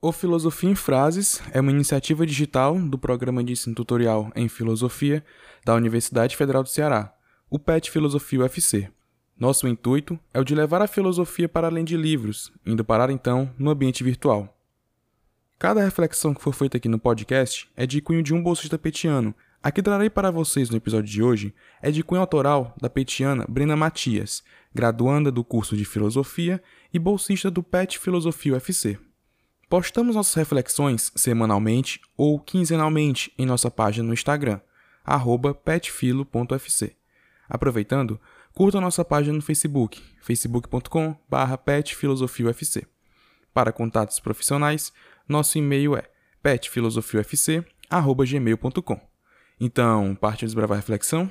O Filosofia em Frases é uma iniciativa digital do Programa de Ensino Tutorial em Filosofia da Universidade Federal do Ceará, o PET Filosofia UFC. Nosso intuito é o de levar a filosofia para além de livros, indo parar então no ambiente virtual. Cada reflexão que for feita aqui no podcast é de cunho de um bolsista petiano. A que trarei para vocês no episódio de hoje é de cunho autoral da petiana Brena Matias, graduanda do curso de Filosofia e bolsista do PET Filosofia UFC. Postamos nossas reflexões semanalmente ou quinzenalmente em nossa página no Instagram, petfilo.fc. Aproveitando, curta nossa página no Facebook, facebook.com.br petfilosofiaufc. Para contatos profissionais, nosso e-mail é petfilosofiaufc.gmail.com. Então, parte desbravar a reflexão?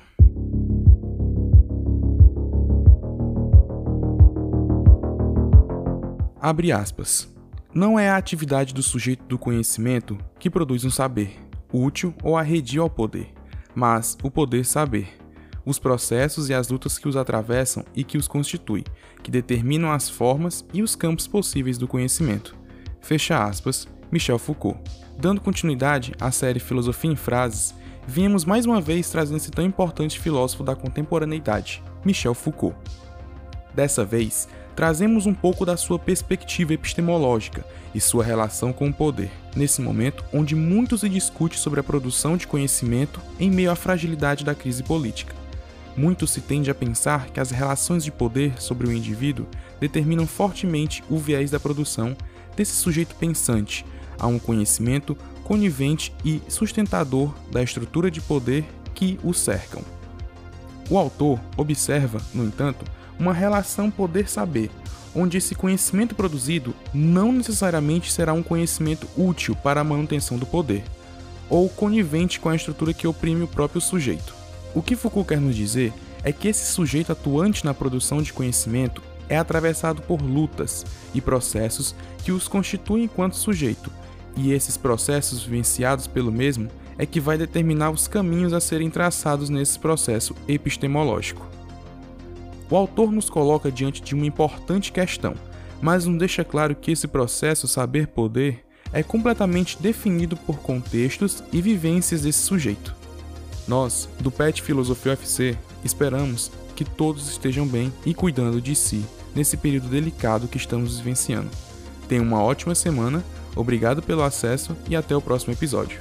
Abre aspas. Não é a atividade do sujeito do conhecimento que produz um saber, útil ou arredio ao poder, mas o poder saber, os processos e as lutas que os atravessam e que os constituem, que determinam as formas e os campos possíveis do conhecimento. Fecha aspas, Michel Foucault. Dando continuidade à série Filosofia em Frases, viemos mais uma vez trazendo esse tão importante filósofo da contemporaneidade, Michel Foucault. Dessa vez, trazemos um pouco da sua perspectiva epistemológica e sua relação com o poder, nesse momento onde muito se discute sobre a produção de conhecimento em meio à fragilidade da crise política. Muito se tende a pensar que as relações de poder sobre o indivíduo determinam fortemente o viés da produção desse sujeito pensante a um conhecimento conivente e sustentador da estrutura de poder que o cercam. O autor observa, no entanto, uma relação poder-saber, onde esse conhecimento produzido não necessariamente será um conhecimento útil para a manutenção do poder, ou conivente com a estrutura que oprime o próprio sujeito. O que Foucault quer nos dizer é que esse sujeito atuante na produção de conhecimento é atravessado por lutas e processos que os constituem enquanto sujeito, e esses processos vivenciados pelo mesmo é que vai determinar os caminhos a serem traçados nesse processo epistemológico. O autor nos coloca diante de uma importante questão, mas não deixa claro que esse processo saber-poder é completamente definido por contextos e vivências desse sujeito. Nós, do PET Filosofia UFC, esperamos que todos estejam bem e cuidando de si nesse período delicado que estamos vivenciando. Tenha uma ótima semana, obrigado pelo acesso e até o próximo episódio.